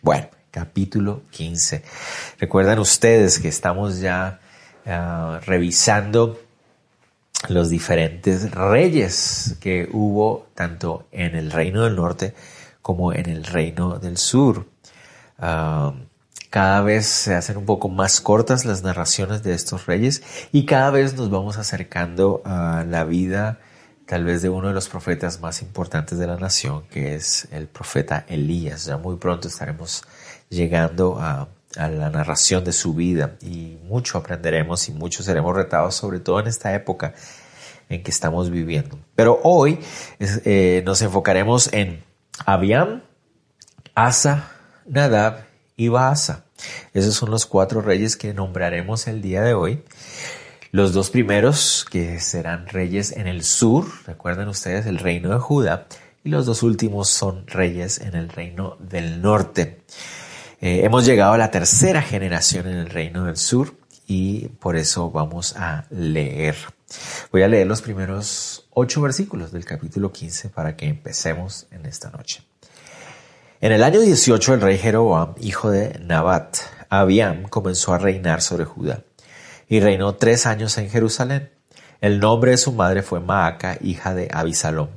Bueno, capítulo 15. Recuerdan ustedes que estamos ya uh, revisando los diferentes reyes que hubo tanto en el reino del norte como en el reino del sur. Uh, cada vez se hacen un poco más cortas las narraciones de estos reyes y cada vez nos vamos acercando a la vida tal vez de uno de los profetas más importantes de la nación, que es el profeta Elías. Ya muy pronto estaremos llegando a, la narración de su vida y mucho aprenderemos y mucho seremos retados, sobre todo en esta época en que estamos viviendo. Pero hoy eh, nos enfocaremos en Abiam, Asa, Nadab y Baasa. Esos son los cuatro reyes que nombraremos el día de hoy. Los dos primeros que serán reyes en el sur, recuerden ustedes el reino de Judá, y los dos últimos son reyes en el reino del norte. Eh, hemos llegado a la tercera generación en el reino del sur y por eso vamos a leer. Voy a leer los primeros ocho versículos del capítulo 15 para que empecemos en esta noche. En el año 18 el rey Jeroboam, hijo de Nabat, Abiam, comenzó a reinar sobre Judá y reinó tres años en Jerusalén. El nombre de su madre fue Maaca, hija de Abisalom,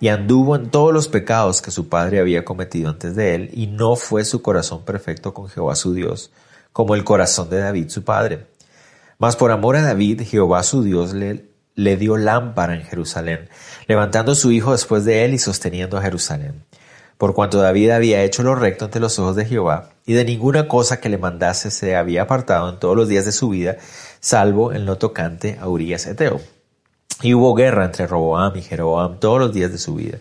y anduvo en todos los pecados que su padre había cometido antes de él, y no fue su corazón perfecto con Jehová su Dios, como el corazón de David su padre. Mas por amor a David, Jehová su Dios le, le dio lámpara en Jerusalén, levantando su hijo después de él y sosteniendo a Jerusalén por cuanto David había hecho lo recto ante los ojos de Jehová, y de ninguna cosa que le mandase se había apartado en todos los días de su vida, salvo en lo tocante a Urias Eteo. Y hubo guerra entre Roboam y Jeroboam todos los días de su vida.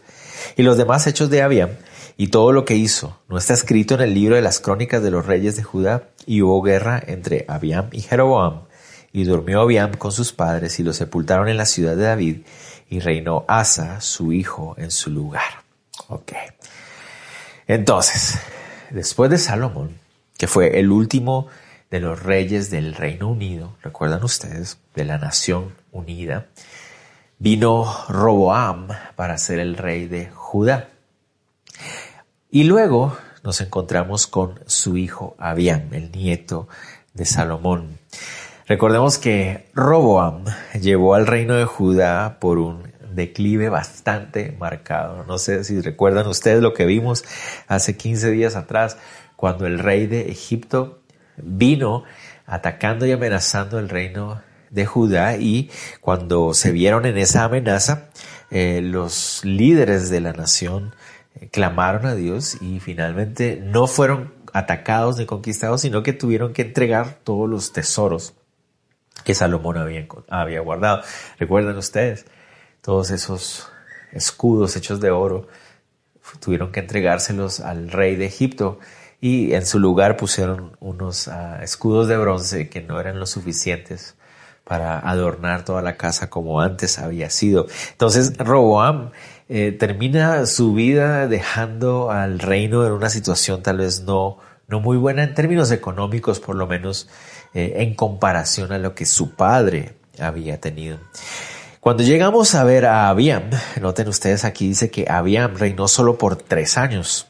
Y los demás hechos de Abiam, y todo lo que hizo, no está escrito en el libro de las crónicas de los reyes de Judá, y hubo guerra entre Abiam y Jeroboam. Y durmió Abiam con sus padres, y lo sepultaron en la ciudad de David, y reinó Asa, su hijo, en su lugar. Okay. Entonces, después de Salomón, que fue el último de los reyes del Reino Unido, recuerdan ustedes, de la Nación Unida, vino Roboam para ser el rey de Judá. Y luego nos encontramos con su hijo Abiam, el nieto de Salomón. Recordemos que Roboam llevó al reino de Judá por un declive bastante marcado. No sé si recuerdan ustedes lo que vimos hace 15 días atrás, cuando el rey de Egipto vino atacando y amenazando el reino de Judá y cuando se vieron en esa amenaza, eh, los líderes de la nación eh, clamaron a Dios y finalmente no fueron atacados ni conquistados, sino que tuvieron que entregar todos los tesoros que Salomón había, había guardado. Recuerden ustedes, todos esos escudos hechos de oro, tuvieron que entregárselos al rey de Egipto y en su lugar pusieron unos ah, escudos de bronce que no eran lo suficientes para adornar toda la casa como antes había sido. Entonces Roboam eh, termina su vida dejando al reino en una situación tal vez no, no muy buena en términos económicos, por lo menos eh, en comparación a lo que su padre había tenido. Cuando llegamos a ver a Abiam, noten ustedes aquí dice que Abiam reinó solo por tres años.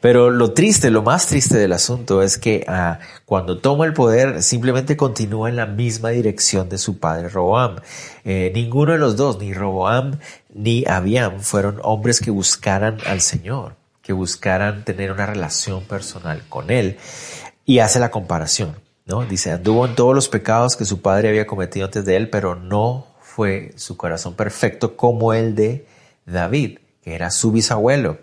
Pero lo triste, lo más triste del asunto es que ah, cuando toma el poder simplemente continúa en la misma dirección de su padre Roboam. Eh, ninguno de los dos, ni Roboam ni Abiam, fueron hombres que buscaran al Señor, que buscaran tener una relación personal con Él. Y hace la comparación, ¿no? Dice, anduvo en todos los pecados que su padre había cometido antes de él, pero no fue su corazón perfecto como el de David, que era su bisabuelo.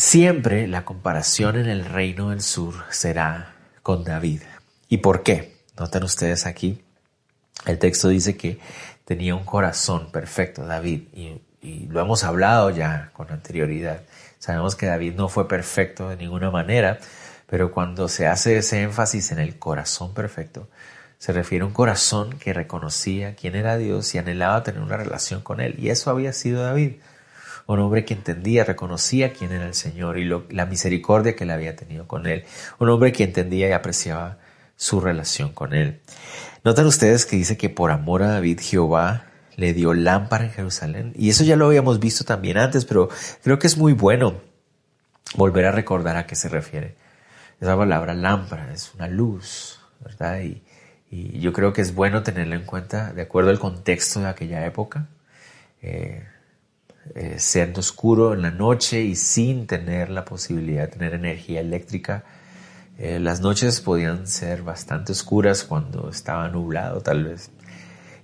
Siempre la comparación en el reino del sur será con David. ¿Y por qué? Noten ustedes aquí, el texto dice que tenía un corazón perfecto David y, y lo hemos hablado ya con anterioridad. Sabemos que David no fue perfecto de ninguna manera, pero cuando se hace ese énfasis en el corazón perfecto, se refiere a un corazón que reconocía quién era Dios y anhelaba tener una relación con Él. Y eso había sido David, un hombre que entendía, reconocía quién era el Señor y la misericordia que Él había tenido con Él, un hombre que entendía y apreciaba su relación con Él. Notan ustedes que dice que por amor a David Jehová le dio lámpara en Jerusalén. Y eso ya lo habíamos visto también antes, pero creo que es muy bueno volver a recordar a qué se refiere. Esa palabra lámpara es una luz, ¿verdad? Y, yo creo que es bueno tenerla en cuenta de acuerdo al contexto de aquella época. Eh, eh, siendo oscuro en la noche y sin tener la posibilidad de tener energía eléctrica. Eh, las noches podían ser bastante oscuras cuando estaba nublado tal vez.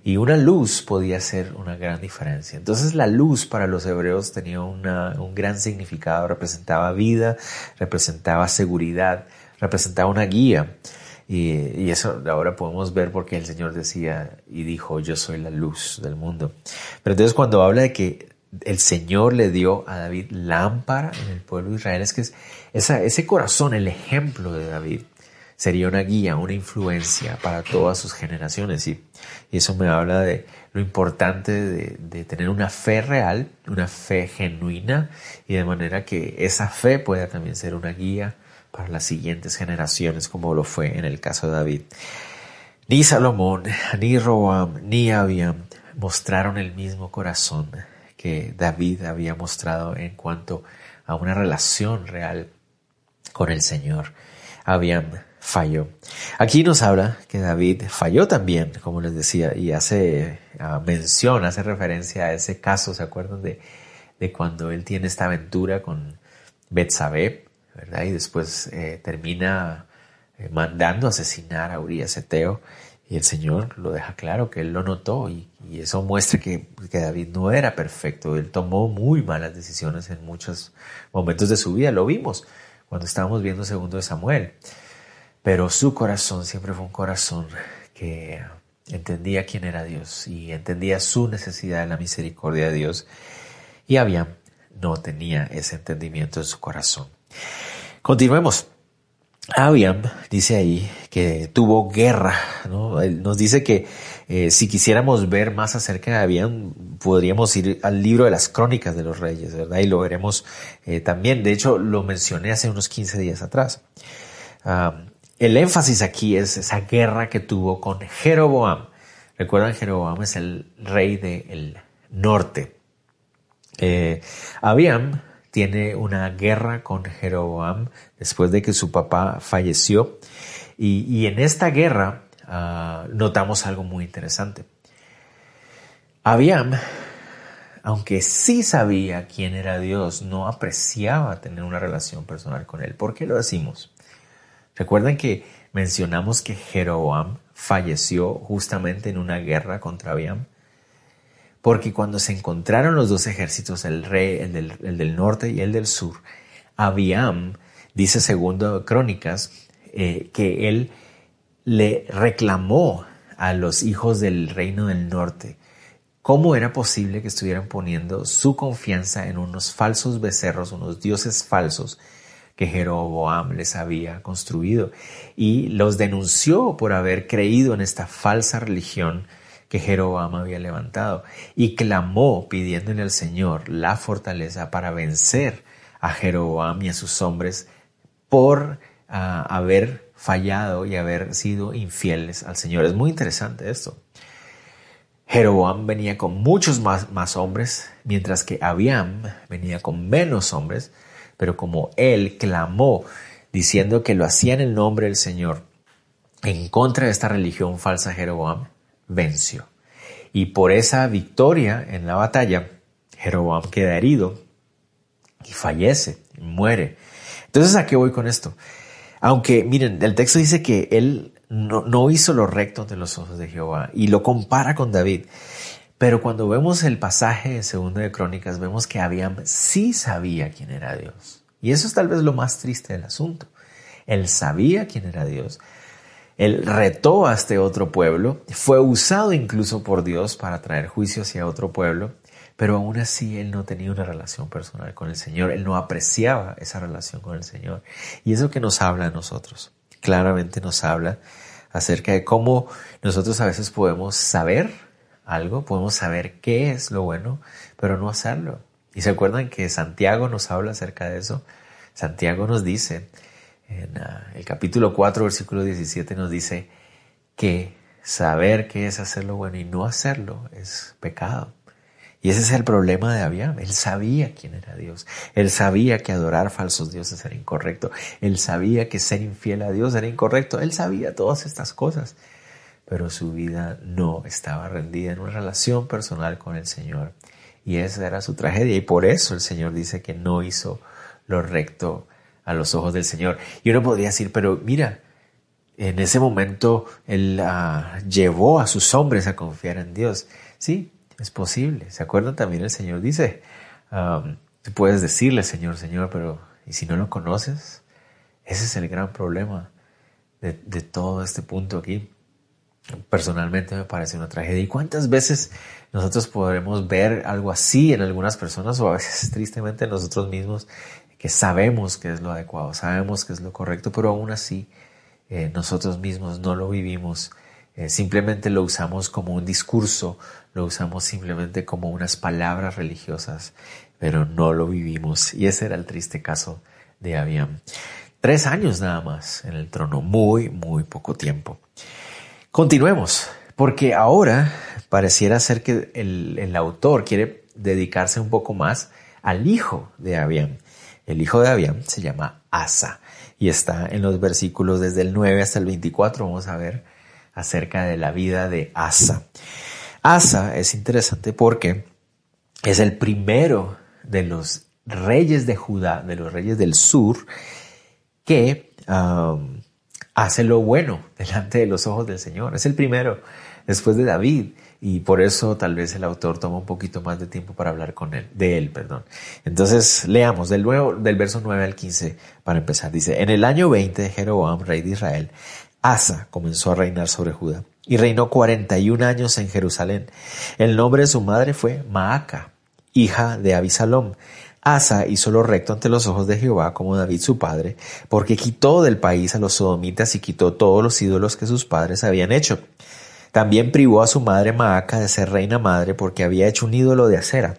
Y una luz podía ser una gran diferencia. Entonces la luz para los hebreos tenía un gran significado, representaba vida, representaba seguridad, representaba una guía. Y, eso ahora podemos ver porque el Señor decía y dijo, yo soy la luz del mundo. Pero entonces cuando habla de que el Señor le dio a David lámpara en el pueblo de Israel, es que ese corazón, el ejemplo de David, sería una guía, una influencia para todas sus generaciones. Y, eso me habla de lo importante de, tener una fe real, una fe genuina, y de manera que esa fe pueda también ser una guía para las siguientes generaciones, como lo fue en el caso de David. Ni Salomón, ni Roam, ni Abiam mostraron el mismo corazón que David había mostrado en cuanto a una relación real con el Señor. Abiam falló. Aquí nos habla que David falló también, como les decía, y hace uh, mención, hace referencia a ese caso, ¿se acuerdan de, de cuando él tiene esta aventura con Betsabé, ¿verdad? Y después eh, termina eh, mandando asesinar a Urias Eteo y el Señor lo deja claro que él lo notó y, eso muestra que, que, David no era perfecto, él tomó muy malas decisiones en muchos momentos de su vida, lo vimos cuando estábamos viendo segundo de Samuel. Pero su corazón siempre fue un corazón que entendía quién era Dios y entendía su necesidad de la misericordia de Dios. Y Abiam no tenía ese entendimiento en su corazón. Continuemos. Abiam dice ahí que tuvo guerra, ¿no? nos dice que eh, si quisiéramos ver más acerca de Abiam, podríamos ir al libro de las crónicas de los reyes, ¿verdad? Y lo veremos eh, también. De hecho, lo mencioné hace unos 15 días atrás. Ah, el énfasis aquí es esa guerra que tuvo con Jeroboam. Recuerdan, Jeroboam es el rey del norte. Eh, Abiam tiene una guerra con Jeroboam después de que su papá falleció. Y, en esta guerra ah, notamos algo muy interesante. Abiam, aunque sí sabía quién era Dios, no apreciaba tener una relación personal con él. ¿Por qué lo decimos? Recuerden que mencionamos que Jeroboam falleció justamente en una guerra contra Abiam, porque cuando se encontraron los dos ejércitos, el rey, el del, norte y el del sur, Abiam, dice segundo Crónicas, eh, que él le reclamó a los hijos del reino del norte cómo era posible que estuvieran poniendo su confianza en unos falsos becerros, unos dioses falsos, que Jeroboam les había construido. Y los denunció por haber creído en esta falsa religión que Jeroboam había levantado y clamó pidiéndole al Señor la fortaleza para vencer a Jeroboam y a sus hombres por ah, haber fallado y haber sido infieles al Señor. Es muy interesante esto. Jeroboam venía con muchos más, más hombres, mientras que Abiam venía con menos hombres, pero como él clamó diciendo que lo hacía en el nombre del Señor en contra de esta religión falsa Jeroboam, venció. Y por esa victoria en la batalla, Jeroboam queda herido y fallece, muere. Entonces, ¿a qué voy con esto? Aunque, miren, el texto dice que él no, no hizo lo recto de los ojos de Jehová y lo compara con David. Pero cuando vemos el pasaje de Segundo de Crónicas, vemos que Abiam sí sabía quién era Dios. Y eso es tal vez lo más triste del asunto. Él sabía quién era Dios. Él retó a este otro pueblo, fue usado incluso por Dios para traer juicio hacia otro pueblo, pero aún así él no tenía una relación personal con el Señor, él no apreciaba esa relación con el Señor. Y eso que nos habla a nosotros, claramente nos habla acerca de cómo nosotros a veces podemos saber algo, podemos saber qué es lo bueno, pero no hacerlo. Y se acuerdan que Santiago nos habla acerca de eso. Santiago nos dice, en ah, el capítulo 4, versículo 17, nos dice que saber qué es hacer lo bueno y no hacerlo es pecado. Y ese es el problema de Abiam. Él sabía quién era Dios. Él sabía que adorar falsos dioses era incorrecto. Él sabía que ser infiel a Dios era incorrecto. Él sabía todas estas cosas. Pero su vida no estaba rendida en una relación personal con el Señor. Y esa era su tragedia. Y por eso el Señor dice que no hizo lo recto a los ojos del Señor. Y uno podría decir, pero mira, en ese momento Él ah, llevó a sus hombres a confiar en Dios. Sí, es posible. ¿Se acuerdan también? El Señor dice, tú puedes decirle, Señor, Señor, pero ¿y si no lo conoces? Ese es el gran problema de, todo este punto aquí. Personalmente me parece una tragedia. ¿Y cuántas veces nosotros podremos ver algo así en algunas personas o a veces tristemente nosotros mismos que sabemos que es lo adecuado, sabemos que es lo correcto, pero aún así eh, nosotros mismos no lo vivimos eh, simplemente lo usamos como un discurso, lo usamos simplemente como unas palabras religiosas, pero no lo vivimos. Y ese era el triste caso de Abiam. Tres años nada más en el trono, muy, muy poco tiempo. Continuemos, porque ahora pareciera ser que el, el autor quiere dedicarse un poco más al hijo de Abiam. El hijo de Abiam se llama Asa y está en los versículos desde el 9 hasta el 24. Vamos a ver acerca de la vida de Asa. Asa es interesante porque es el primero de los reyes de Judá, de los reyes del sur, que um, hace lo bueno delante de los ojos del Señor. Es el primero después de David y por eso tal vez el autor toma un poquito más de tiempo para hablar con él, de él, perdón. Entonces, leamos del, nuevo, del verso 9 al 15 para empezar. Dice, en el año 20 de Jeroboam, rey de Israel, Asa comenzó a reinar sobre Judá y reinó 41 años en Jerusalén. El nombre de su madre fue Maaca, hija de Abisalom. Asa hizo lo recto ante los ojos de Jehová como David su padre, porque quitó del país a los sodomitas y quitó todos los ídolos que sus padres habían hecho. También privó a su madre Maaca de ser reina madre porque había hecho un ídolo de acera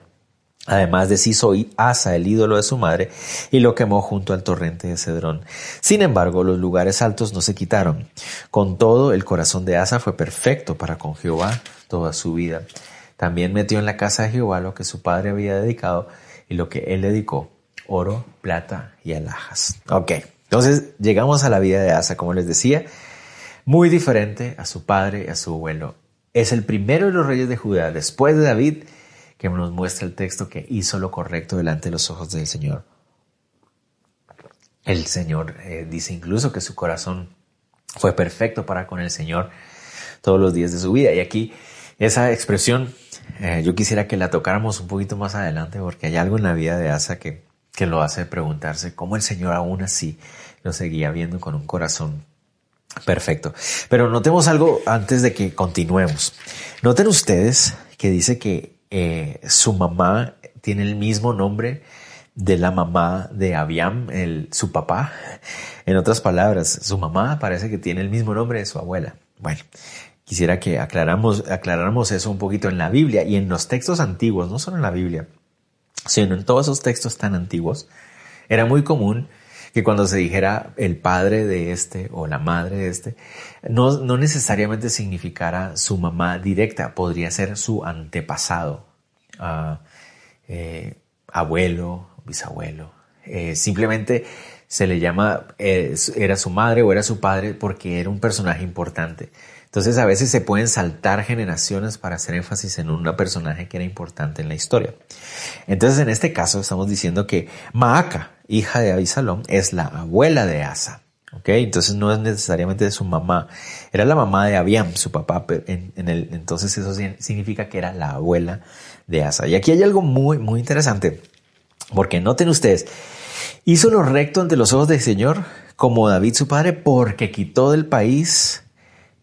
Además deshizo Asa el ídolo de su madre y lo quemó junto al torrente de Cedrón. Sin embargo, los lugares altos no se quitaron. Con todo, el corazón de Asa fue perfecto para con Jehová toda su vida. También metió en la casa de Jehová lo que su padre había dedicado y lo que él dedicó, oro, plata y alhajas. Ok, entonces llegamos a la vida de Asa, como les decía, muy diferente a su padre y a su abuelo. Es el primero de los reyes de Judá, después de David, que nos muestra el texto que hizo lo correcto delante de los ojos del Señor. El Señor eh, dice incluso que su corazón fue perfecto para con el Señor todos los días de su vida. Y aquí esa expresión eh, yo quisiera que la tocáramos un poquito más adelante porque hay algo en la vida de Asa que, que lo hace preguntarse cómo el Señor aún así lo seguía viendo con un corazón perfecto. Pero notemos algo antes de que continuemos. Noten ustedes que dice que eh, su mamá tiene el mismo nombre de la mamá de Abiam, el, su papá. En otras palabras, su mamá parece que tiene el mismo nombre de su abuela. Bueno, quisiera que aclaramos, aclaráramos eso un poquito en la Biblia y en los textos antiguos, no solo en la Biblia, sino en todos esos textos tan antiguos. Era muy común que cuando se dijera el padre de este o la madre de este, no, no necesariamente significara su mamá directa, podría ser su antepasado, ah, eh, abuelo, bisabuelo. Eh, simplemente se le llama, eh, era su madre o era su padre porque era un personaje importante. Entonces a veces se pueden saltar generaciones para hacer énfasis en un personaje que era importante en la historia. Entonces en este caso estamos diciendo que Maaca, hija de Abisalom, es la abuela de Asa. ¿ok? Entonces no es necesariamente de su mamá, era la mamá de Abiam, su papá, en, el, entonces eso significa que era la abuela de Asa. Y aquí hay algo muy, muy interesante, porque noten ustedes, hizo lo recto ante los ojos del Señor, como David su padre, porque quitó del país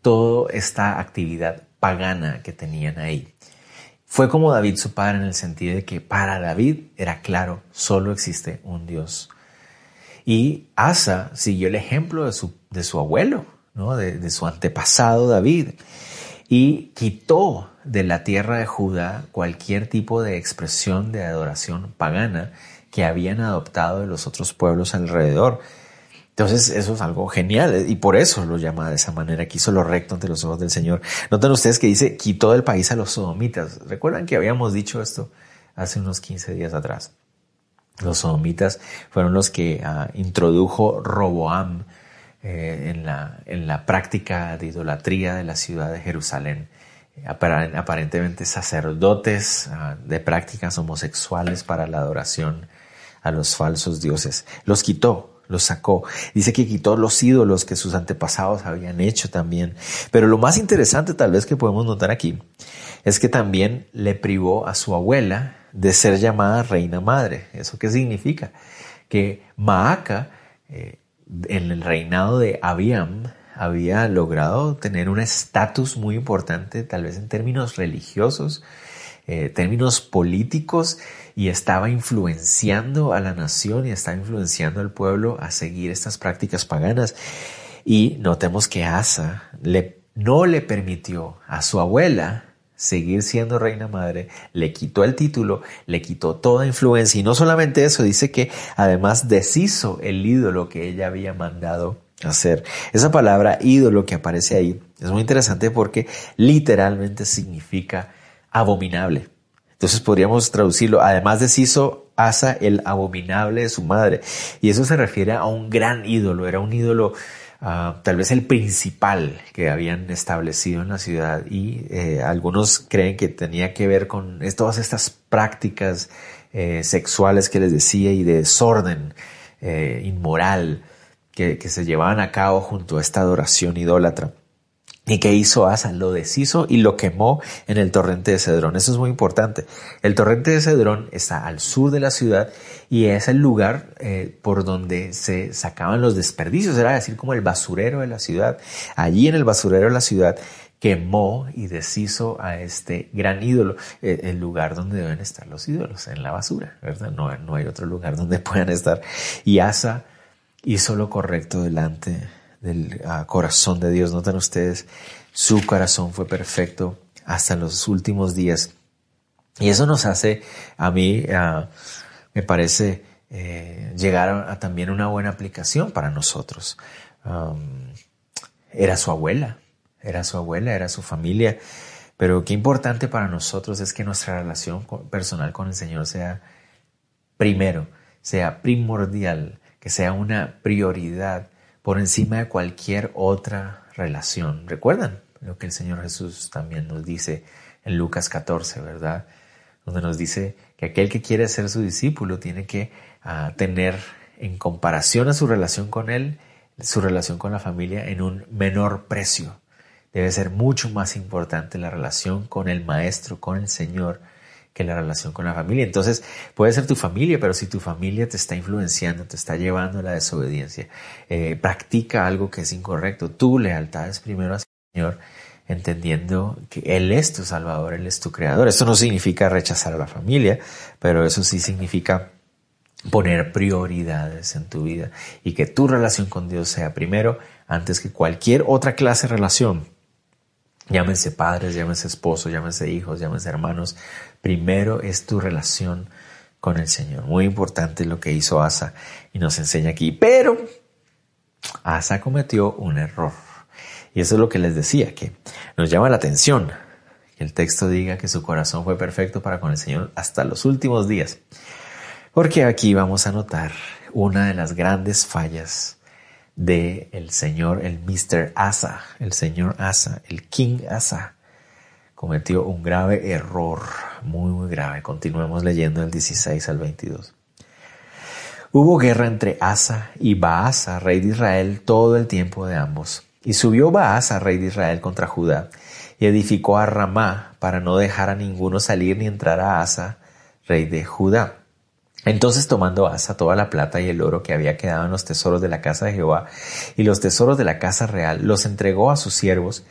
toda esta actividad pagana que tenían ahí. fue como David su padre en el sentido de que para David era claro, solo existe un Dios. Y Asa siguió el ejemplo de su, de su abuelo, ¿no? de, de su antepasado David, y quitó de la tierra de Judá cualquier tipo de expresión de adoración pagana que habían adoptado de los otros pueblos alrededor. Entonces eso es algo genial y por eso lo llama de esa manera, que hizo lo recto ante los ojos del Señor. Noten ustedes que dice, quitó del país a los sodomitas. ¿Recuerdan que habíamos dicho esto hace unos 15 días atrás? Los sodomitas fueron los que uh, introdujo Roboam eh, en, la, en la práctica de idolatría de la ciudad de Jerusalén. Aparentemente sacerdotes uh, de prácticas homosexuales para la adoración a los falsos dioses. Los quitó, los sacó. Dice que quitó los ídolos que sus antepasados habían hecho también. Pero lo más interesante tal vez que podemos notar aquí es que también le privó a su abuela de ser llamada reina madre. ¿Eso qué significa? Que Maaca, eh, en el reinado de Abiam, había logrado tener un estatus muy importante, tal vez en términos religiosos, eh, términos políticos, y estaba influenciando a la nación y estaba influenciando al pueblo a seguir estas prácticas paganas. Y notemos que Asa le, no le permitió a su abuela seguir siendo reina madre, le quitó el título, le quitó toda influencia y no solamente eso, dice que además deshizo el ídolo que ella había mandado hacer. Esa palabra ídolo que aparece ahí es muy interesante porque literalmente significa abominable. Entonces podríamos traducirlo, además deshizo Asa el abominable de su madre. Y eso se refiere a un gran ídolo, era un ídolo uh, tal vez el principal que habían establecido en la ciudad. Y eh, algunos creen que tenía que ver con todas estas prácticas eh, sexuales que les decía y de desorden eh, inmoral que, que se llevaban a cabo junto a esta adoración idólatra. ¿Y qué hizo Asa? Lo deshizo y lo quemó en el torrente de Cedrón. Eso es muy importante. El torrente de Cedrón está al sur de la ciudad y es el lugar eh, por donde se sacaban los desperdicios, era decir, como el basurero de la ciudad. Allí en el basurero de la ciudad quemó y deshizo a este gran ídolo, eh, el lugar donde deben estar los ídolos, en la basura, ¿verdad? No, no hay otro lugar donde puedan estar. Y Asa hizo lo correcto delante del ah, corazón de Dios. Notan ustedes, su corazón fue perfecto hasta los últimos días. Y eso nos hace, a mí, ah, me parece, eh, llegar a, también una buena aplicación para nosotros. era su abuela, era su abuela, era su familia. Pero qué importante para nosotros es que nuestra relación personal con el Señor sea primero, sea primordial, que sea una prioridad por encima de cualquier otra relación. ¿Recuerdan lo que el Señor Jesús también nos dice en Lucas 14, verdad? Donde nos dice que aquel que quiere ser su discípulo tiene que ah, tener en comparación a su relación con Él, su relación con la familia en un menor precio. Debe ser mucho más importante la relación con el Maestro, con el Señor, que la relación con la familia. Entonces, puede ser tu familia, pero si tu familia te está influenciando, te está llevando a la desobediencia, eh, practica algo que es incorrecto, tu lealtad es primero al Señor, entendiendo que Él es tu Salvador, Él es tu Creador. Esto no significa rechazar a la familia, pero eso sí significa poner prioridades en tu vida y que tu relación con Dios sea primero antes que cualquier otra clase de relación Llámense padres, llámense esposos, llámense hijos, llámense hermanos. Primero es tu relación con el Señor. Muy importante lo que hizo Asa y nos enseña aquí. Pero Asa cometió un error. Y eso es lo que les decía, que nos llama la atención que el texto diga que su corazón fue perfecto para con el Señor hasta los últimos días. Porque aquí vamos a notar una de las grandes fallas de el señor, el Mr. Asa, el señor Asa, el King Asa, cometió un grave error, muy, muy grave. Continuemos leyendo el 16 al 22. Hubo guerra entre Asa y Baasa, rey de Israel, todo el tiempo de ambos. Y subió Baasa, rey de Israel, contra Judá, y edificó a Ramá para no dejar a ninguno salir ni entrar a Asa, rey de Judá. Entonces tomando Asa toda la plata y el oro que había quedado en los tesoros de la casa de Jehová y los tesoros de la casa real, los entregó a sus siervos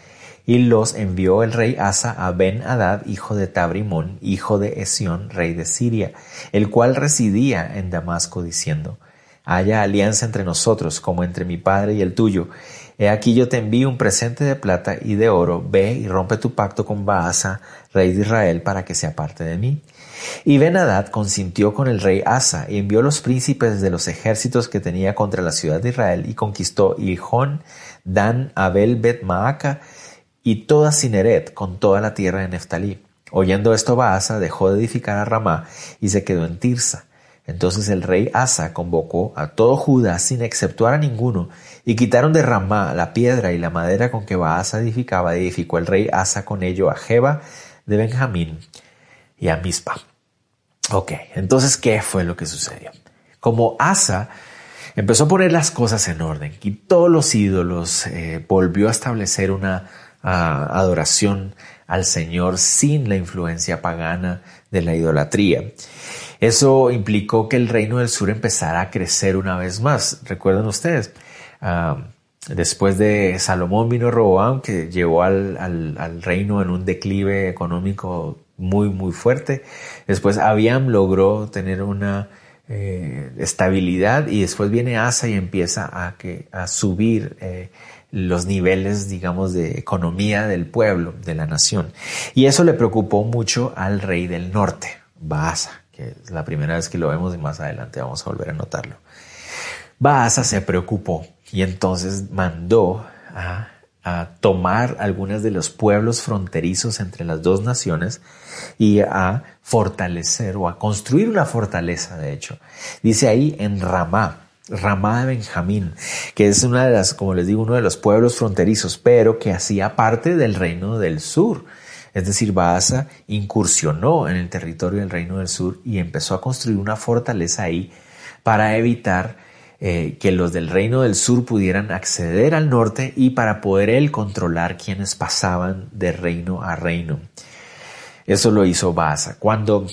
y los envió el rey Asa a Ben Hadad, hijo de Tabrimón, hijo de Esión, rey de Siria, el cual residía en Damasco, diciendo, Haya alianza entre nosotros, como entre mi padre y el tuyo. He aquí yo te envío un presente de plata y de oro, ve y rompe tu pacto con Baasa, rey de Israel, para que se aparte de mí. Y Ben Hadad consintió con el rey Asa y envió los príncipes de los ejércitos que tenía contra la ciudad de Israel y conquistó Ijón, Dan, Abel, Bet Maaca y toda Cineret con toda la tierra de Neftalí. Oyendo esto, Baasa dejó de edificar a Ramá y se quedó en Tirsa. Entonces el rey Asa convocó a todo Judá sin exceptuar a ninguno, y quitaron de Ramá la piedra y la madera con que Baasa edificaba, y edificó el rey Asa con ello a Jeba de Benjamín y a Mispa. Ok, entonces, ¿qué fue lo que sucedió? Como Asa empezó a poner las cosas en orden, quitó los ídolos, eh, volvió a establecer una adoración al Señor sin la influencia pagana de la idolatría. Eso implicó que el reino del sur empezara a crecer una vez más. Recuerden ustedes, ah, después de Salomón vino Roboam, que llevó al, reino en un declive económico muy, muy fuerte. Después Abiam logró tener una eh, estabilidad y después viene Asa y empieza a, que, a subir eh, los niveles, digamos, de economía del pueblo, de la nación. Y eso le preocupó mucho al rey del norte, Baasa, que es la primera vez que lo vemos y más adelante vamos a volver a notarlo. Baasa se preocupó y entonces mandó a, a tomar algunos de los pueblos fronterizos entre las dos naciones y a fortalecer o a construir una fortaleza, de hecho. Dice ahí en Ramá, Ramá de Benjamín, que es una de las, como les digo, uno de los pueblos fronterizos, pero que hacía parte del reino del sur. Es decir, Baasa incursionó en el territorio del reino del sur y empezó a construir una fortaleza ahí para evitar eh, que los del reino del sur pudieran acceder al norte y para poder él controlar quienes pasaban de reino a reino. Eso lo hizo Baasa. Cuando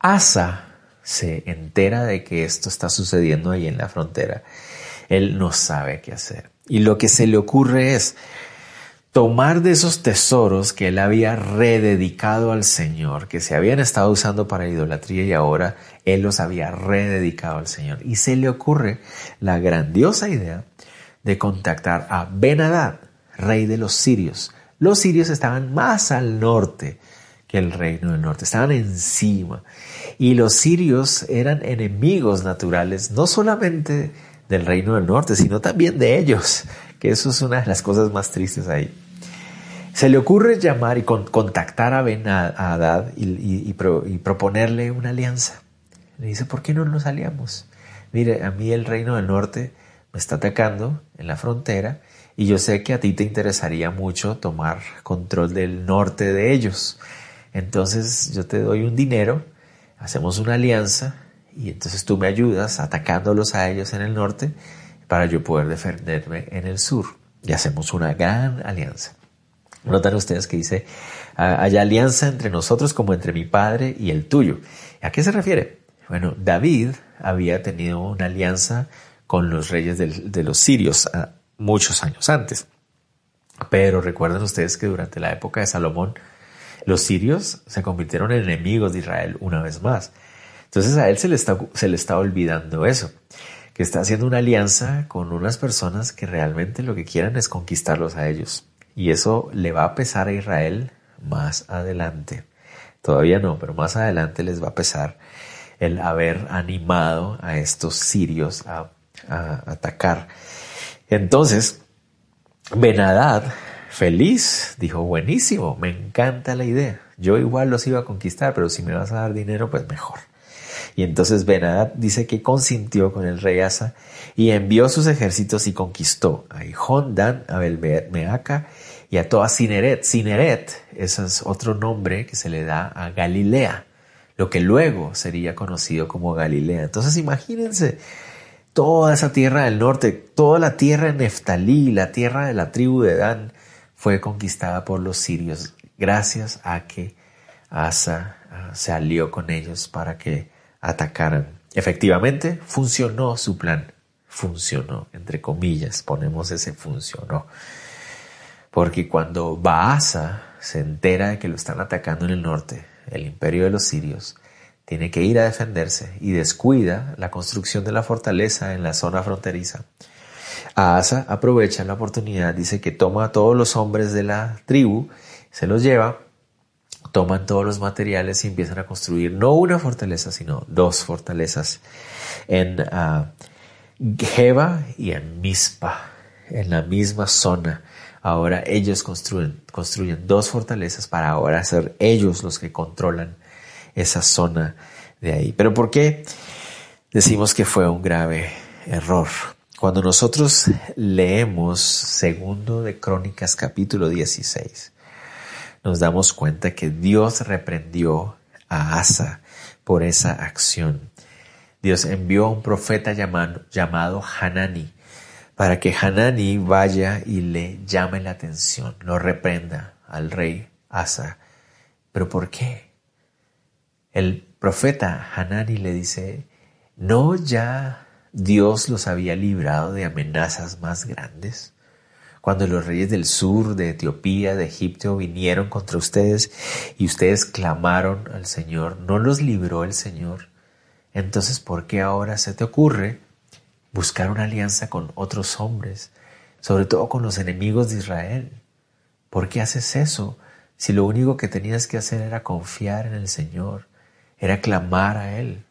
Asa se entera de que esto está sucediendo ahí en la frontera, él no sabe qué hacer. Y lo que se le ocurre es tomar de esos tesoros que él había rededicado al Señor, que se habían estado usando para idolatría y ahora él los había rededicado al Señor. Y se le ocurre la grandiosa idea de contactar a Ben-Hadad, rey de los sirios. Los sirios estaban más al norte que el reino del norte, estaban encima. Y los sirios eran enemigos naturales, no solamente del reino del norte, sino también de ellos, que eso es una de las cosas más tristes ahí. Se le ocurre llamar y contactar a Ben Hadad y, proponerle una alianza. Le dice, ¿por qué no nos aliamos? Mire, a mí el reino del norte me está atacando en la frontera y yo sé que a ti te interesaría mucho tomar control del norte de ellos. Entonces yo te doy un dinero, hacemos una alianza y entonces tú me ayudas atacándolos a ellos en el norte para yo poder defenderme en el sur. Y hacemos una gran alianza. Notan ustedes que dice, hay alianza entre nosotros como entre mi padre y el tuyo. ¿A qué se refiere? Bueno, David había tenido una alianza con los reyes de, los sirios ah, muchos años antes. Pero recuerden ustedes que durante la época de Salomón, los sirios se convirtieron en enemigos de Israel una vez más. Entonces a él se le está, se le está olvidando eso, que está haciendo una alianza con unas personas que realmente lo que quieran es conquistarlos a ellos. Y eso le va a pesar a Israel más adelante. Todavía no, pero más adelante les va a pesar el haber animado a estos sirios a, atacar. Entonces, Benadad Feliz, dijo, buenísimo, me encanta la idea. Yo igual los iba a conquistar, pero si me vas a dar dinero, pues mejor. Y entonces Benadad dice que consintió con el rey Asa y envió sus ejércitos y conquistó a Ijón, Dan, a Belmeaca y a toda Cineret. Cineret, ese es otro nombre que se le da a Galilea, lo que luego sería conocido como Galilea. Entonces imagínense toda esa tierra del norte, toda la tierra de Neftalí, la tierra de la tribu de Dan, fue conquistada por los sirios gracias a que Asa ah, se alió con ellos para que atacaran. Efectivamente, funcionó su plan. Funcionó, entre comillas, ponemos ese funcionó. Porque cuando Baasa se entera de que lo están atacando en el norte, el imperio de los sirios, tiene que ir a defenderse y descuida la construcción de la fortaleza en la zona fronteriza. Asa aprovecha la oportunidad, dice que toma a todos los hombres de la tribu, se los lleva, toman todos los materiales y empiezan a construir no una fortaleza, sino dos fortalezas en uh, Geba y en Mispa, en la misma zona. Ahora ellos construyen, construyen dos fortalezas para ahora ser ellos los que controlan esa zona de ahí. Pero ¿por qué decimos que fue un grave error? Cuando nosotros leemos segundo de Crónicas capítulo 16, nos damos cuenta que Dios reprendió a Asa por esa acción. Dios envió a un profeta llamado, llamado Hanani para que Hanani vaya y le llame la atención, lo reprenda al rey Asa. ¿Pero por qué? El profeta Hanani le dice, ¿no ya Dios los había librado de amenazas más grandes? Cuando los reyes del sur, de Etiopía, de Egipto vinieron contra ustedes y ustedes clamaron al Señor, ¿no los libró el Señor? Entonces, ¿por qué ahora se te ocurre buscar una alianza con otros hombres, sobre todo con los enemigos de Israel. ¿Por qué haces eso si lo único que tenías que hacer era confiar en el Señor, era clamar a Él?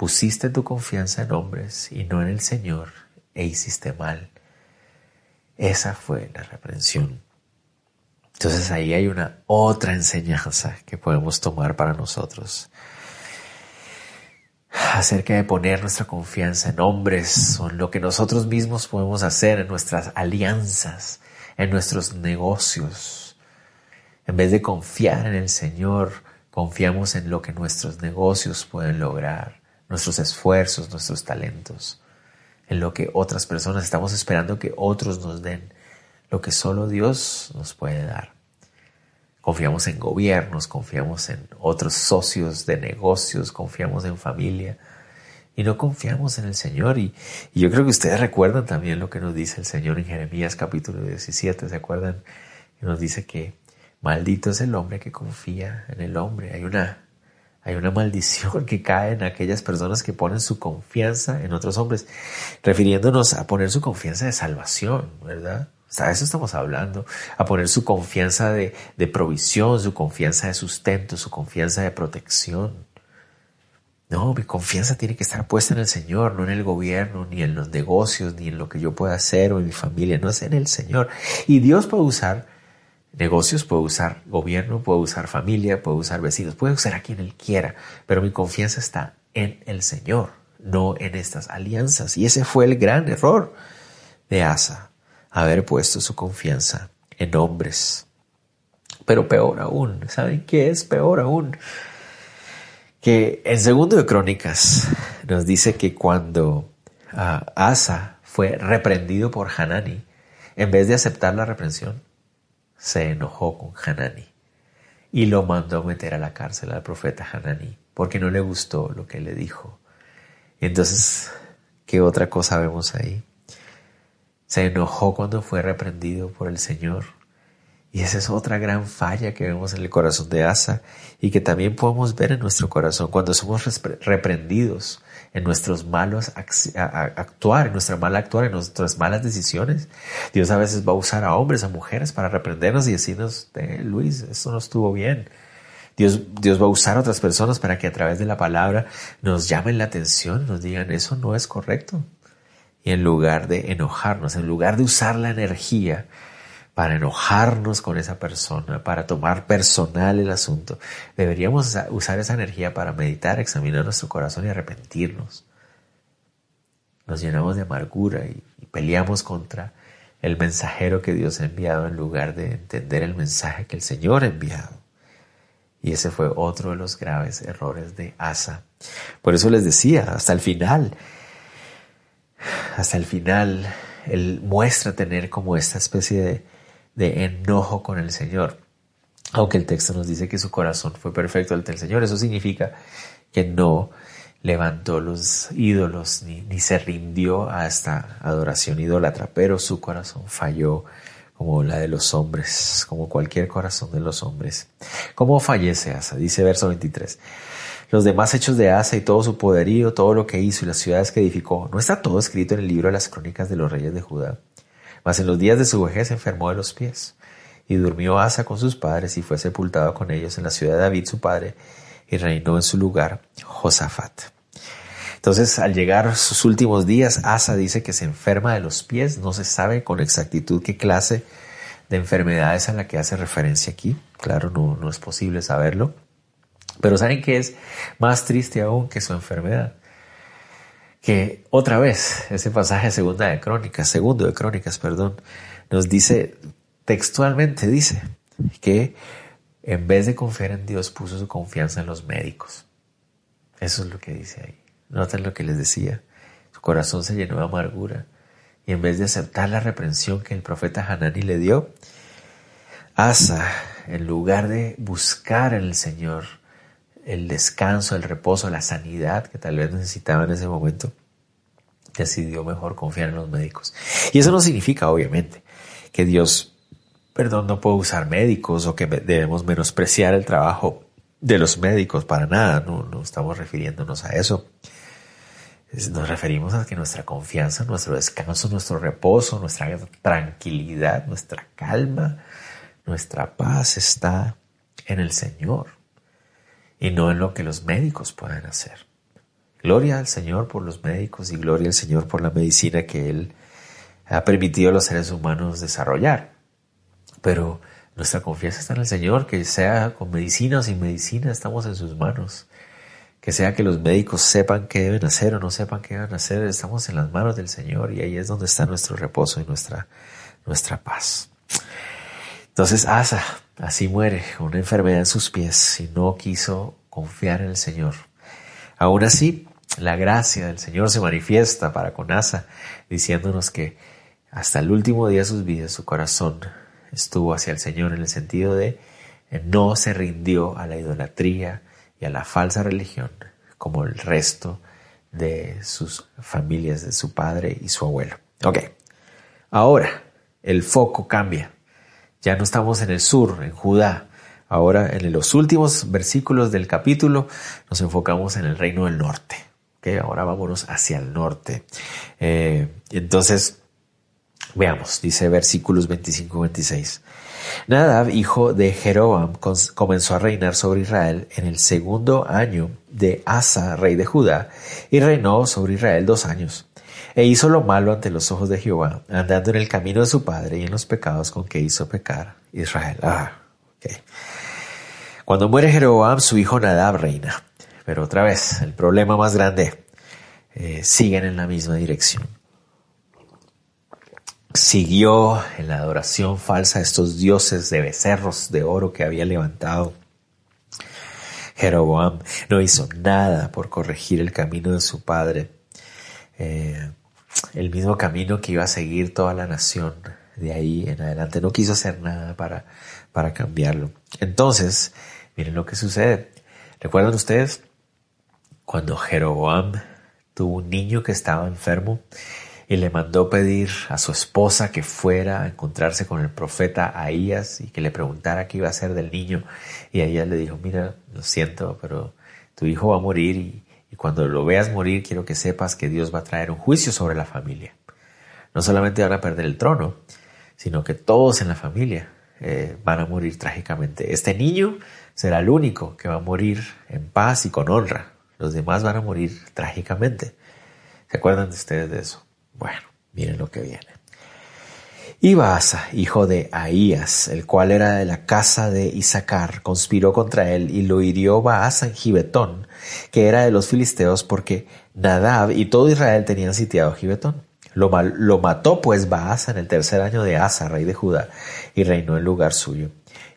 Pusiste tu confianza en hombres y no en el Señor e hiciste mal. Esa fue la reprensión. Entonces ahí hay una otra enseñanza que podemos tomar para nosotros acerca de poner nuestra confianza en hombres o en lo que nosotros mismos podemos hacer, en nuestras alianzas, en nuestros negocios. En vez de confiar en el Señor, confiamos en lo que nuestros negocios pueden lograr, nuestros esfuerzos, nuestros talentos, en lo que otras personas estamos esperando que otros nos den, lo que solo Dios nos puede dar. Confiamos en gobiernos, confiamos en otros socios de negocios, confiamos en familia y no confiamos en el Señor. Y, yo creo que ustedes recuerdan también lo que nos dice el Señor en Jeremías capítulo 17, ¿se acuerdan? Y nos dice que maldito es el hombre que confía en el hombre. Hay una, hay una maldición que cae en aquellas personas que ponen su confianza en otros hombres, refiriéndonos a poner su confianza de salvación, ¿verdad? a eso estamos hablando, a poner su confianza de, de provisión, su confianza de sustento, su confianza de protección. No, mi confianza tiene que estar puesta en el Señor, no en el gobierno, ni en los negocios, ni en lo que yo pueda hacer o en mi familia, no es en el Señor. Y Dios puede usar negocios, puede usar gobierno, puede usar familia, puede usar vecinos, puede usar a quien Él quiera, pero mi confianza está en el Señor, no en estas alianzas. Y ese fue el gran error de Asa haber puesto su confianza en hombres. Pero peor aún, ¿saben qué es peor aún? Que en segundo de Crónicas nos dice que cuando ah, Asa fue reprendido por Hanani, en vez de aceptar la reprensión, se enojó con Hanani y lo mandó a meter a la cárcel al profeta Hanani porque no le gustó lo que le dijo. Entonces, ¿qué otra cosa vemos ahí? se enojó cuando fue reprendido por el Señor. Y esa es otra gran falla que vemos en el corazón de Asa y que también podemos ver en nuestro corazón cuando somos reprendidos en nuestros malos actuar, en nuestra mala actuar, en nuestras malas decisiones. Dios a veces va a usar a hombres, a mujeres para reprendernos y decirnos, Luis, esto no estuvo bien. Dios, Dios va a usar a otras personas para que a través de la palabra nos llamen la atención, nos digan, eso no es correcto. Y en lugar de enojarnos, en lugar de usar la energía para enojarnos con esa persona, para tomar personal el asunto, deberíamos usar esa energía para meditar, examinar nuestro corazón y arrepentirnos. Nos llenamos de amargura y, peleamos contra el mensajero que Dios ha enviado en lugar de entender el mensaje que el Señor ha enviado. Y ese fue otro de los graves errores de Asa. Por eso les decía, hasta el final, hasta el final, él muestra tener como esta especie de, de enojo con el Señor. Aunque el texto nos dice que su corazón fue perfecto ante el Señor, eso significa que no levantó los ídolos ni, ni, se rindió a esta adoración idólatra, pero su corazón falló como la de los hombres, como cualquier corazón de los hombres. ¿Cómo fallece Asa? Dice verso 23. Los demás hechos de Asa y todo su poderío, todo lo que hizo y las ciudades que edificó, ¿no está todo escrito en el libro de las crónicas de los reyes de Judá? Mas en los días de su vejez se enfermó de los pies. Y durmió Asa con sus padres y fue sepultado con ellos en la ciudad de David su padre, y reinó en su lugar Josafat. Entonces, al llegar sus últimos días, Asa dice que se enferma de los pies. No se sabe con exactitud qué clase de enfermedades a la que hace referencia aquí. Claro, no, no es posible saberlo. Pero ¿saben qué es más triste aún que su enfermedad? Que otra vez, ese pasaje segunda de Crónicas, segundo de Crónicas, perdón, nos dice, textualmente dice, que en vez de confiar en Dios puso su confianza en los médicos. Eso es lo que dice ahí. Noten lo que les decía. Su corazón se llenó de amargura y en vez de aceptar la reprensión que el profeta Hanani le dio, Asa, en lugar de buscar en el Señor el descanso, el reposo, la sanidad que tal vez necesitaba en ese momento, decidió mejor confiar en los médicos. Y eso no significa, obviamente, que Dios, perdón, no puede usar médicos o que debemos menospreciar el trabajo de los médicos, para nada, no, no estamos refiriéndonos a eso. Nos referimos a que nuestra confianza, nuestro descanso, nuestro reposo, nuestra tranquilidad, nuestra calma, nuestra paz está en el Señor y no en lo que los médicos pueden hacer. Gloria al Señor por los médicos y gloria al Señor por la medicina que Él ha permitido a los seres humanos desarrollar. Pero nuestra confianza está en el Señor, que sea con medicina o sin medicina, estamos en sus manos que sea que los médicos sepan qué deben hacer o no sepan qué deben hacer, estamos en las manos del Señor y ahí es donde está nuestro reposo y nuestra, nuestra paz. Entonces Asa así muere, una enfermedad en sus pies y no quiso confiar en el Señor. Aún así, la gracia del Señor se manifiesta para con Asa, diciéndonos que hasta el último día de sus vidas su corazón estuvo hacia el Señor en el sentido de no se rindió a la idolatría, y a la falsa religión como el resto de sus familias, de su padre y su abuelo. Ok, ahora el foco cambia. Ya no estamos en el sur, en Judá. Ahora en los últimos versículos del capítulo nos enfocamos en el reino del norte. Okay, ahora vámonos hacia el norte. Eh, entonces, veamos, dice versículos 25-26. Nadab, hijo de Jeroboam, comenzó a reinar sobre Israel en el segundo año de Asa, rey de Judá, y reinó sobre Israel dos años. E hizo lo malo ante los ojos de Jehová, andando en el camino de su padre y en los pecados con que hizo pecar Israel. Ah, Cuando muere Jeroboam, su hijo Nadab reina. Pero otra vez, el problema más grande, eh, siguen en la misma dirección siguió en la adoración falsa a estos dioses de becerros de oro que había levantado. Jeroboam no hizo nada por corregir el camino de su padre, eh, el mismo camino que iba a seguir toda la nación de ahí en adelante. No quiso hacer nada para, para cambiarlo. Entonces, miren lo que sucede. ¿Recuerdan ustedes cuando Jeroboam tuvo un niño que estaba enfermo y le mandó pedir a su esposa que fuera a encontrarse con el profeta Ahías y que le preguntara qué iba a hacer del niño. Y Ahías le dijo, mira, lo siento, pero tu hijo va a morir y, cuando lo veas morir quiero que sepas que Dios va a traer un juicio sobre la familia. No solamente van a perder el trono, sino que todos en la familia eh, van a morir trágicamente. Este niño será el único que va a morir en paz y con honra. Los demás van a morir trágicamente. ¿Se acuerdan de ustedes de eso? Bueno, miren lo que viene. Y Baasa, hijo de Ahías, el cual era de la casa de Isaacar, conspiró contra él y lo hirió Baasa en Gibetón, que era de los filisteos, porque Nadab y todo Israel tenían sitiado Gibetón. Lo, lo mató pues Baasa en el tercer año de Asa, rey de Judá, y reinó en lugar suyo.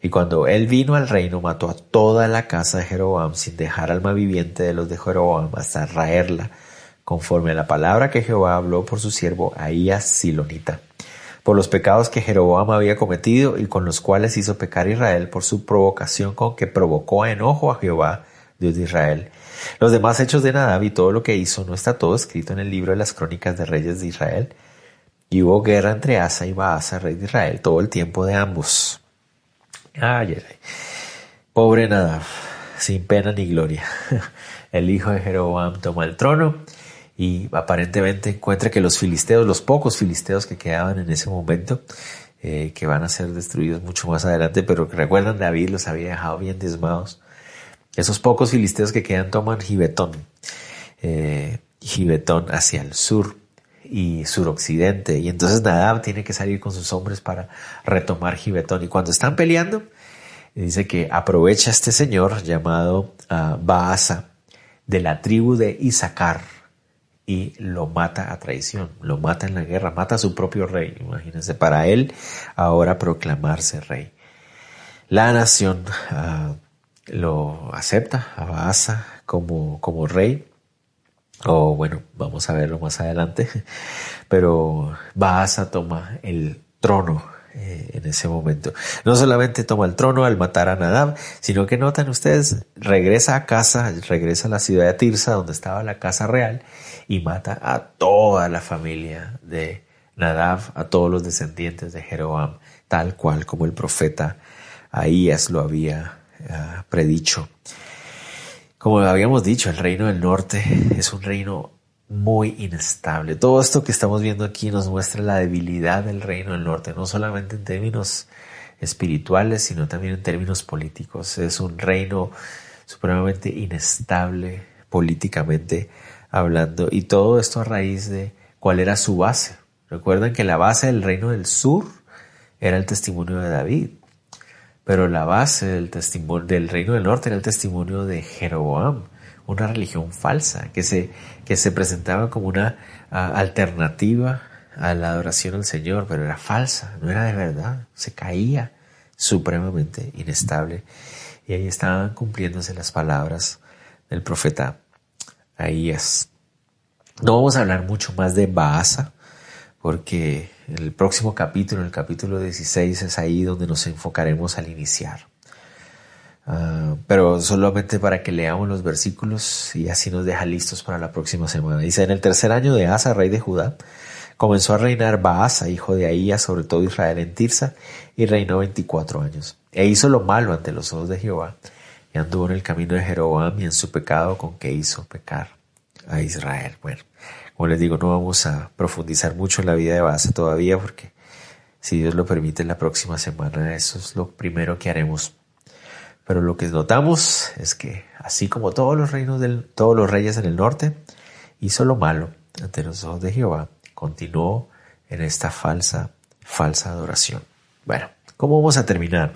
Y cuando él vino al reino, mató a toda la casa de Jeroboam, sin dejar alma viviente de los de Jeroboam, hasta raerla conforme a la palabra que Jehová habló por su siervo Ahías Silonita, por los pecados que Jeroboam había cometido y con los cuales hizo pecar Israel por su provocación con que provocó enojo a Jehová, Dios de Israel. Los demás hechos de Nadab y todo lo que hizo no está todo escrito en el libro de las crónicas de reyes de Israel. Y hubo guerra entre Asa y Baasa, rey de Israel, todo el tiempo de ambos. Ay, ay, ay. Pobre Nadab, sin pena ni gloria. El hijo de Jeroboam toma el trono y aparentemente encuentra que los filisteos, los pocos filisteos que quedaban en ese momento, eh, que van a ser destruidos mucho más adelante, pero que recuerdan David los había dejado bien diezmados. Esos pocos filisteos que quedan toman Gibetón, eh, hacia el sur y suroccidente, y entonces Nadab tiene que salir con sus hombres para retomar Gibetón. Y cuando están peleando, dice que aprovecha este señor llamado uh, Baasa de la tribu de Isaacar y lo mata a traición, lo mata en la guerra, mata a su propio rey, imagínense, para él ahora proclamarse rey. La nación uh, lo acepta a Baasa como, como rey, o bueno, vamos a verlo más adelante, pero Baasa toma el trono eh, en ese momento. No solamente toma el trono al matar a Nadab, sino que notan ustedes, regresa a casa, regresa a la ciudad de Tirsa, donde estaba la casa real, y mata a toda la familia de Nadab, a todos los descendientes de Jeroboam, tal cual como el profeta Ahías lo había predicho. Como habíamos dicho, el reino del norte es un reino muy inestable. Todo esto que estamos viendo aquí nos muestra la debilidad del reino del norte, no solamente en términos espirituales, sino también en términos políticos. Es un reino supremamente inestable políticamente hablando y todo esto a raíz de cuál era su base. Recuerden que la base del reino del sur era el testimonio de David, pero la base del, testimonio, del reino del norte era el testimonio de Jeroboam, una religión falsa que se, que se presentaba como una alternativa a la adoración al Señor, pero era falsa, no era de verdad, se caía supremamente inestable. Y ahí estaban cumpliéndose las palabras del profeta Ahías. No vamos a hablar mucho más de Baasa, porque el próximo capítulo, el capítulo 16, es ahí donde nos enfocaremos al iniciar. Uh, pero solamente para que leamos los versículos y así nos deja listos para la próxima semana. Dice, en el tercer año de Asa, rey de Judá, comenzó a reinar Baasa, hijo de Ahías, sobre todo Israel en Tirsa, y reinó 24 años. E hizo lo malo ante los ojos de Jehová, y anduvo en el camino de Jeroboam y en su pecado con que hizo pecar a Israel. Bueno, como les digo, no vamos a profundizar mucho en la vida de Baasa todavía, porque si Dios lo permite, la próxima semana eso es lo primero que haremos pero lo que notamos es que, así como todos los reinos del, todos los reyes en el norte, hizo lo malo ante los ojos de Jehová, continuó en esta falsa, falsa adoración. Bueno, ¿cómo vamos a terminar?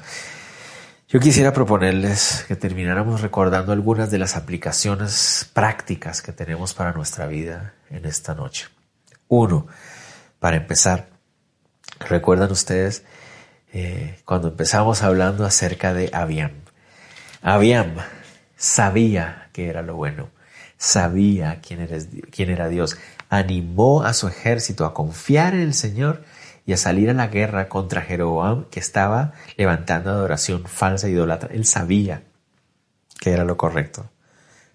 Yo quisiera proponerles que termináramos recordando algunas de las aplicaciones prácticas que tenemos para nuestra vida en esta noche. Uno, para empezar, recuerdan ustedes eh, cuando empezamos hablando acerca de Abiam. Abiam sabía que era lo bueno, sabía quién, quién era Dios, animó a su ejército a confiar en el Señor y a salir a la guerra contra Jeroboam que estaba levantando adoración falsa e idólatra. Él sabía que era lo correcto,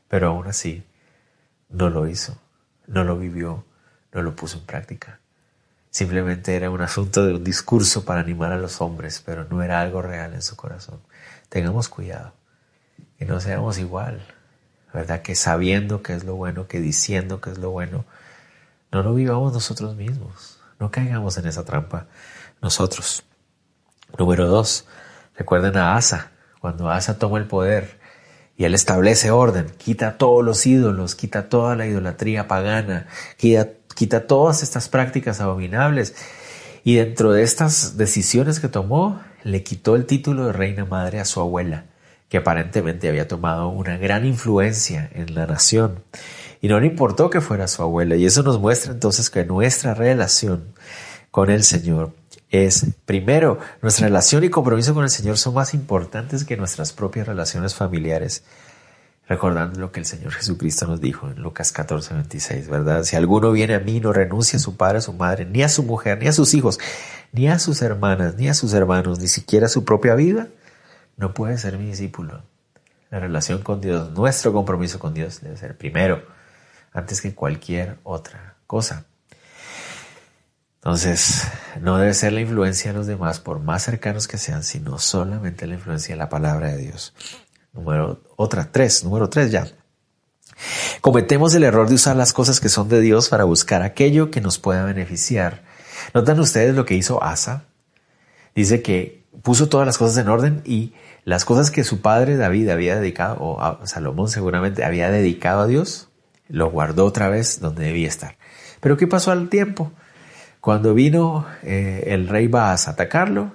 pero aún así no lo hizo, no lo vivió, no lo puso en práctica. Simplemente era un asunto de un discurso para animar a los hombres, pero no era algo real en su corazón. Tengamos cuidado que no seamos igual, ¿verdad? Que sabiendo que es lo bueno, que diciendo que es lo bueno, no lo vivamos nosotros mismos, no caigamos en esa trampa nosotros. Número dos, recuerden a Asa, cuando Asa toma el poder y él establece orden, quita todos los ídolos, quita toda la idolatría pagana, quita, todas estas prácticas abominables y dentro de estas decisiones que tomó, le quitó el título de reina madre a su abuela que aparentemente había tomado una gran influencia en la nación. Y no le importó que fuera su abuela. Y eso nos muestra entonces que nuestra relación con el Señor es, primero, nuestra relación y compromiso con el Señor son más importantes que nuestras propias relaciones familiares. Recordando lo que el Señor Jesucristo nos dijo en Lucas 14, 26, ¿verdad? Si alguno viene a mí, no renuncia a su padre, a su madre, ni a su mujer, ni a sus hijos, ni a sus hermanas, ni a sus hermanos, ni siquiera a su propia vida, no puede ser mi discípulo. La relación con Dios, nuestro compromiso con Dios debe ser primero, antes que cualquier otra cosa. Entonces, no debe ser la influencia de los demás, por más cercanos que sean, sino solamente la influencia de la palabra de Dios. Número, otra, tres, número tres ya. Cometemos el error de usar las cosas que son de Dios para buscar aquello que nos pueda beneficiar. ¿Notan ustedes lo que hizo Asa? Dice que puso todas las cosas en orden y las cosas que su padre David había dedicado, o Salomón seguramente había dedicado a Dios, lo guardó otra vez donde debía estar. Pero ¿qué pasó al tiempo? Cuando vino eh, el rey Baas a atacarlo,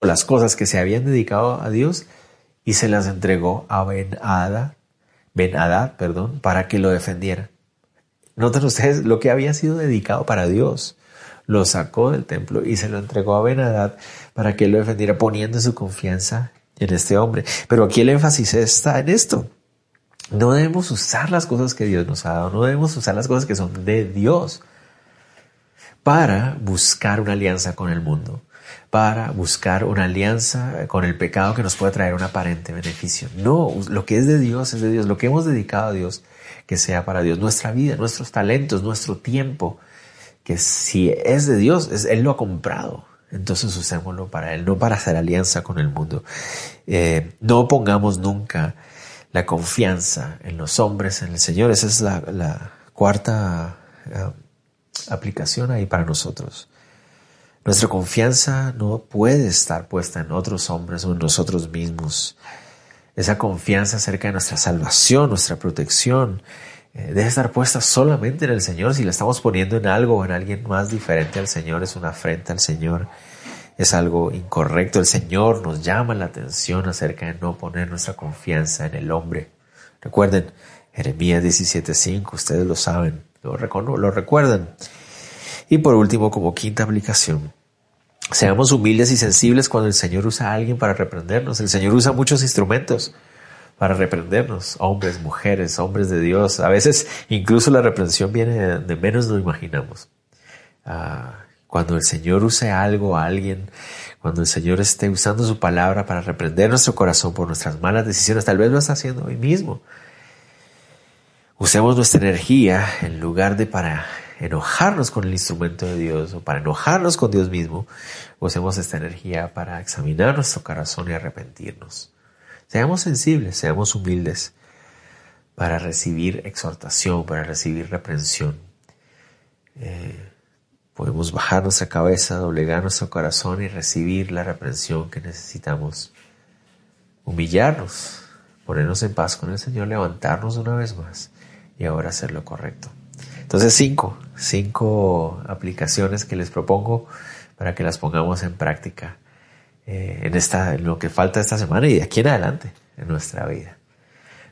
las cosas que se habían dedicado a Dios y se las entregó a Ben Hadad, ben perdón, para que lo defendiera. Noten ustedes lo que había sido dedicado para Dios. Lo sacó del templo y se lo entregó a Ben Hadad para que lo defendiera, poniendo su confianza en este hombre. Pero aquí el énfasis está en esto. No debemos usar las cosas que Dios nos ha dado, no debemos usar las cosas que son de Dios para buscar una alianza con el mundo, para buscar una alianza con el pecado que nos puede traer un aparente beneficio. No, lo que es de Dios es de Dios, lo que hemos dedicado a Dios, que sea para Dios, nuestra vida, nuestros talentos, nuestro tiempo, que si es de Dios, Él lo ha comprado. Entonces usémoslo para Él, no para hacer alianza con el mundo. Eh, no pongamos nunca la confianza en los hombres, en el Señor. Esa es la, cuarta eh, aplicación ahí para nosotros. Nuestra confianza no puede estar puesta en otros hombres o en nosotros mismos. Esa confianza acerca de nuestra salvación, nuestra protección, eh, debe estar puesta solamente en el Señor. Si la estamos poniendo en algo o en alguien más diferente al Señor, es una afrenta al Señor, es algo incorrecto. El Señor nos llama la atención acerca de no poner nuestra confianza en el hombre. Recuerden, Jeremías 17:5, ustedes lo saben, lo, lo recuerdan. Y por último, como quinta aplicación, seamos humildes y sensibles cuando el Señor usa a alguien para reprendernos. El Señor usa muchos instrumentos para reprendernos, hombres, mujeres, hombres de Dios. A veces incluso la reprensión viene de menos lo imaginamos. Ah, cuando el Señor use algo a alguien, cuando el Señor esté usando su palabra para reprender nuestro corazón por nuestras malas decisiones, tal vez lo está haciendo hoy mismo. Usemos nuestra energía en lugar de para enojarnos con el instrumento de Dios o para enojarnos con Dios mismo, usemos esta energía para examinar nuestro corazón y arrepentirnos. Seamos sensibles, seamos humildes para recibir exhortación, para recibir reprensión. Eh, podemos bajar nuestra cabeza, doblegar nuestro corazón y recibir la reprensión que necesitamos. Humillarnos, ponernos en paz con el Señor, levantarnos una vez más y ahora hacer lo correcto. Entonces, cinco, cinco aplicaciones que les propongo para que las pongamos en práctica eh, en, esta, en lo que falta esta semana y de aquí en adelante en nuestra vida.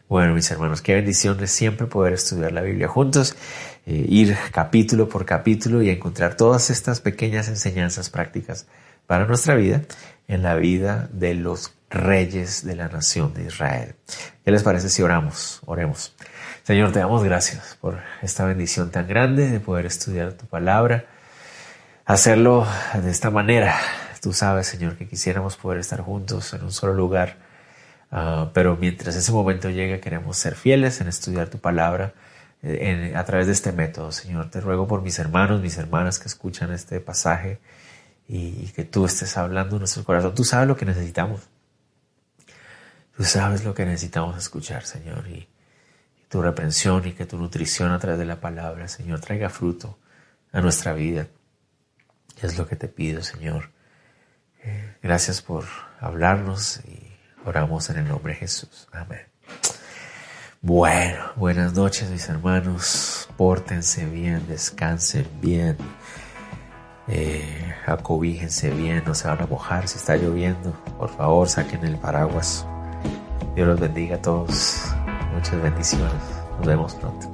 Bueno, mis hermanos, qué bendición es siempre poder estudiar la Biblia juntos, eh, ir capítulo por capítulo y encontrar todas estas pequeñas enseñanzas prácticas para nuestra vida en la vida de los reyes de la nación de Israel. ¿Qué les parece si oramos? Oremos. Señor, te damos gracias por esta bendición tan grande de poder estudiar tu palabra, hacerlo de esta manera. Tú sabes, Señor, que quisiéramos poder estar juntos en un solo lugar, ah, pero mientras ese momento llegue queremos ser fieles en estudiar tu palabra eh, a través de este método. Señor, te ruego por mis hermanos, mis hermanas que escuchan este pasaje y, que tú estés hablando en nuestro corazón. Tú sabes lo que necesitamos. Tú sabes lo que necesitamos escuchar, Señor, tu reprensión y que tu nutrición a través de la palabra, Señor, traiga fruto a nuestra vida. Es lo que te pido, Señor. Eh, gracias por hablarnos y oramos en el nombre de Jesús. Amén. Bueno, buenas noches mis hermanos. Pórtense bien, descansen bien. Eh, acobíjense bien, no se van a mojar si está lloviendo. Por favor, saquen el paraguas. Dios los bendiga a todos. Muchas bendiciones. Nos vemos pronto.